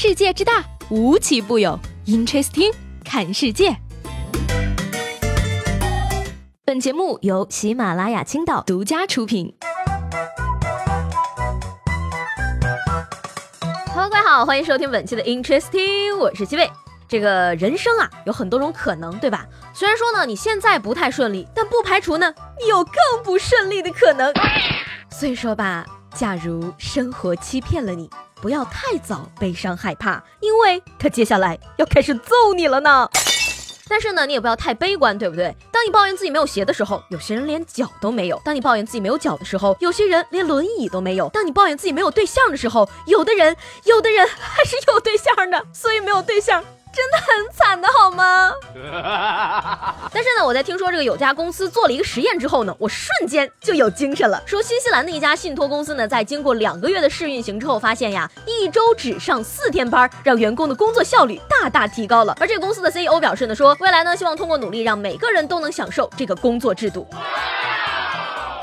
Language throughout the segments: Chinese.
世界之大，无奇不有。Interesting，看世界。本节目由喜马拉雅青岛独家出品。Hello，各位好，欢迎收听本期的 Interesting，我是七位。这个人生啊，有很多种可能，对吧？虽然说呢，你现在不太顺利，但不排除呢，你有更不顺利的可能。所以说吧，假如生活欺骗了你。不要太早悲伤害怕，因为他接下来要开始揍你了呢。但是呢，你也不要太悲观，对不对？当你抱怨自己没有鞋的时候，有些人连脚都没有；当你抱怨自己没有脚的时候，有些人连轮椅都没有；当你抱怨自己没有对象的时候，有的人，有的人还是有对象的，所以没有对象。真的很惨的好吗？但是呢，我在听说这个有家公司做了一个实验之后呢，我瞬间就有精神了。说新西兰的一家信托公司呢，在经过两个月的试运行之后，发现呀，一周只上四天班，让员工的工作效率大大提高了。而这个公司的 CEO 表示呢，说未来呢，希望通过努力让每个人都能享受这个工作制度。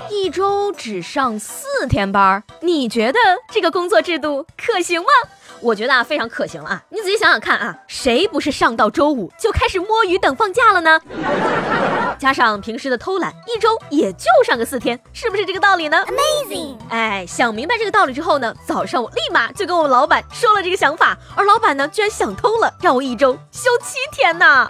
一周只上四天班，你觉得这个工作制度可行吗？我觉得啊，非常可行了啊！你仔细想想看啊，谁不是上到周五就开始摸鱼等放假了呢？加上平时的偷懒，一周也就上个四天，是不是这个道理呢？Amazing！哎，想明白这个道理之后呢，早上我立马就跟我们老板说了这个想法，而老板呢，居然想通了，让我一周休七天呢。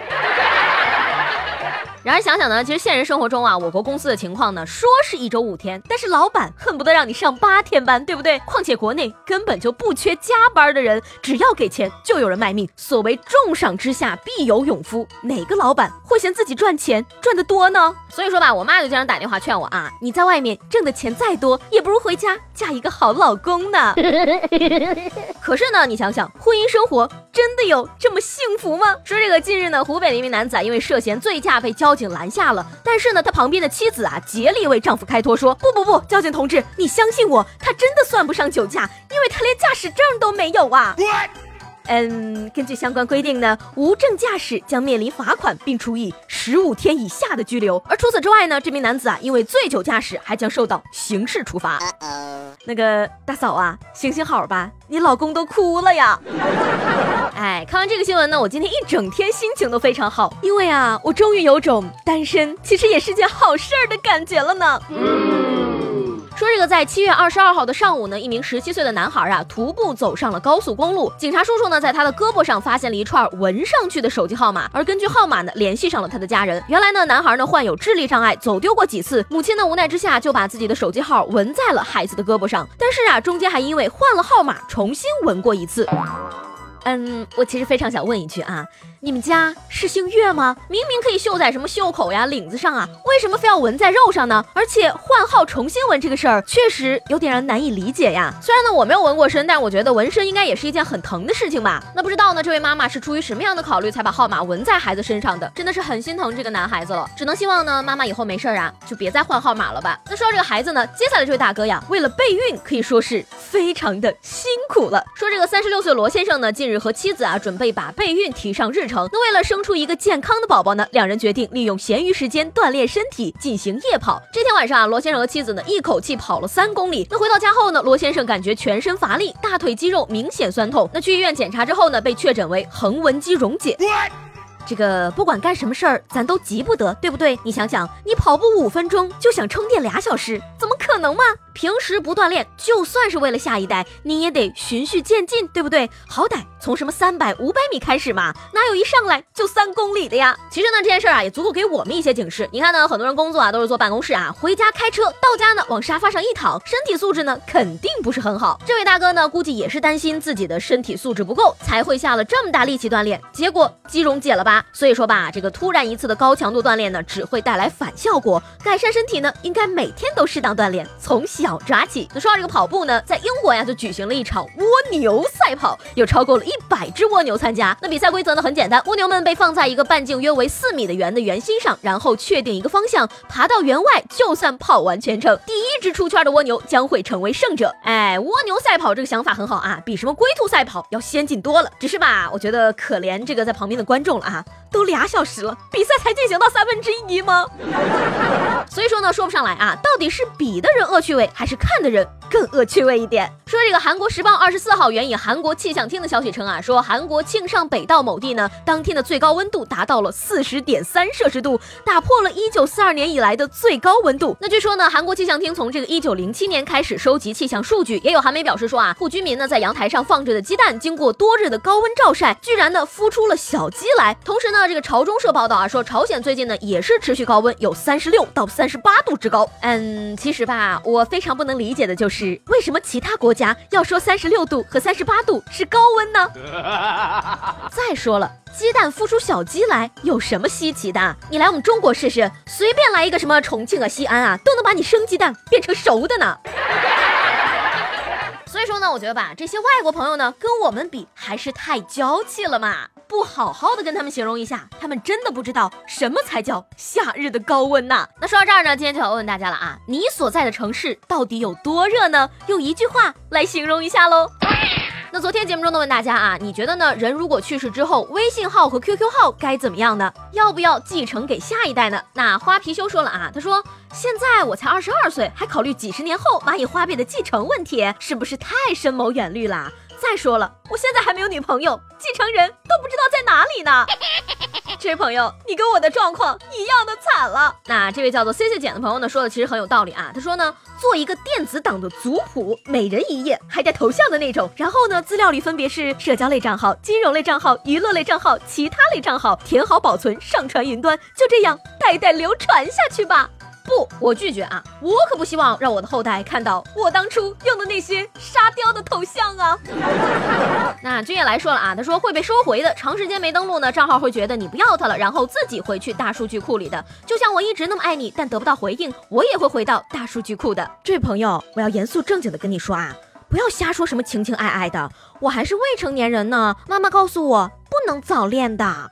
然而想想呢，其实现实生活中啊，我国公司的情况呢，说是一周五天，但是老板恨不得让你上八天班，对不对？况且国内根本就不缺加班的人，只要给钱就有人卖命。所谓重赏之下必有勇夫，哪个老板会嫌自己赚钱赚得多呢？所以说吧，我妈就经常打电话劝我啊，你在外面挣的钱再多，也不如回家嫁一个好老公呢。可是呢，你想想，婚姻生活真的有这么幸福吗？说这个近日呢，湖北的一名男子啊，因为涉嫌醉驾被交。警拦下了，但是呢，他旁边的妻子啊，竭力为丈夫开脱，说不不不，交警同志，你相信我，他真的算不上酒驾，因为他连驾驶证都没有啊。嗯，根据相关规定呢，无证驾驶将面临罚款，并处以十五天以下的拘留。而除此之外呢，这名男子啊，因为醉酒驾驶，还将受到刑事处罚。那个大嫂啊，行行好吧，你老公都哭了呀。哎，看完这个新闻呢，我今天一整天心情都非常好，因为啊，我终于有种单身其实也是件好事儿的感觉了呢。说这个在七月二十二号的上午呢，一名十七岁的男孩啊徒步走上了高速公路，警察叔叔呢在他的胳膊上发现了一串纹上去的手机号码，而根据号码呢联系上了他的家人。原来呢男孩呢患有智力障碍，走丢过几次，母亲呢无奈之下就把自己的手机号纹在了孩子的胳膊上，但是啊中间还因为换了号码重新纹过一次。嗯，我其实非常想问一句啊。你们家是姓岳吗？明明可以绣在什么袖口呀、领子上啊，为什么非要纹在肉上呢？而且换号重新纹这个事儿，确实有点让人难以理解呀。虽然呢我没有纹过身，但我觉得纹身应该也是一件很疼的事情吧。那不知道呢，这位妈妈是出于什么样的考虑才把号码纹在孩子身上的？真的是很心疼这个男孩子了。只能希望呢，妈妈以后没事儿啊，就别再换号码了吧。那说到这个孩子呢，接下来这位大哥呀，为了备孕，可以说是非常的辛苦了。说这个三十六岁罗先生呢，近日和妻子啊，准备把备孕提上日程。那为了生出一个健康的宝宝呢，两人决定利用闲余时间锻炼身体，进行夜跑。这天晚上啊，罗先生和妻子呢一口气跑了三公里。那回到家后呢，罗先生感觉全身乏力，大腿肌肉明显酸痛。那去医院检查之后呢，被确诊为横纹肌溶解。这个不管干什么事儿，咱都急不得，对不对？你想想，你跑步五分钟就想充电俩小时，怎么可能嘛？平时不锻炼，就算是为了下一代，你也得循序渐进，对不对？好歹从什么三百、五百米开始嘛，哪有一上来就三公里的呀？其实呢，这件事啊，也足够给我们一些警示。你看呢，很多人工作啊都是坐办公室啊，回家开车，到家呢往沙发上一躺，身体素质呢肯定不是很好。这位大哥呢，估计也是担心自己的身体素质不够，才会下了这么大力气锻炼，结果肌溶解了吧？所以说吧，这个突然一次的高强度锻炼呢，只会带来反效果。改善身体呢，应该每天都适当锻炼，从小抓起。那说到这个跑步呢，在英国呀就举行了一场蜗牛赛跑，有超过了一百只蜗牛参加。那比赛规则呢很简单，蜗牛们被放在一个半径约为四米的圆的圆心上，然后确定一个方向，爬到圆外，就算跑完全程。第一只出圈的蜗牛将会成为胜者。哎，蜗牛赛跑这个想法很好啊，比什么龟兔赛跑要先进多了。只是吧，我觉得可怜这个在旁边的观众了啊。都俩小时了，比赛才进行到三分之一吗？所以说呢，说不上来啊，到底是比的人恶趣味，还是看的人更恶趣味一点？说这个韩国时报二十四号援引韩国气象厅的消息称啊，说韩国庆尚北道某地呢，当天的最高温度达到了四十点三摄氏度，打破了一九四二年以来的最高温度。那据说呢，韩国气象厅从这个一九零七年开始收集气象数据，也有韩媒表示说啊，户居民呢在阳台上放着的鸡蛋，经过多日的高温照晒，居然呢孵出了小鸡来。同时呢，这个朝中社报道啊，说朝鲜最近呢也是持续高温，有三十六到三十八度之高。嗯，其实吧，我非常不能理解的就是为什么其他国家要说三十六度和三十八度是高温呢？再说了，鸡蛋孵出小鸡来有什么稀奇的？你来我们中国试试，随便来一个什么重庆啊、西安啊，都能把你生鸡蛋变成熟的呢。所以说呢，我觉得吧，这些外国朋友呢，跟我们比还是太娇气了嘛。不好好的跟他们形容一下，他们真的不知道什么才叫夏日的高温呐。那说到这儿呢，今天就要问问大家了啊，你所在的城市到底有多热呢？用一句话来形容一下喽。那昨天节目中呢问大家啊，你觉得呢？人如果去世之后，微信号和 QQ 号该怎么样呢？要不要继承给下一代呢？那花貔貅说了啊，他说现在我才二十二岁，还考虑几十年后蚂蚁花呗的继承问题，是不是太深谋远虑了？再说了，我现在还没有女朋友，继承人都不知道在哪里呢。这位朋友，你跟我的状况一样的惨了。那这位叫做 C C 简的朋友呢，说的其实很有道理啊。他说呢，做一个电子档的族谱，每人一页，还带头像的那种。然后呢，资料里分别是社交类账号、金融类账号、娱乐类账号、其他类账号，填好保存，上传云端，就这样代代流传下去吧。不，我拒绝啊！我可不希望让我的后代看到我当初用的那些沙雕的头像啊。那君也来说了啊，他说会被收回的，长时间没登录呢，账号会觉得你不要他了，然后自己回去大数据库里的。就像我一直那么爱你，但得不到回应，我也会回到大数据库的。这位朋友，我要严肃正经的跟你说啊，不要瞎说什么情情爱爱的，我还是未成年人呢，妈妈告诉我不能早恋的。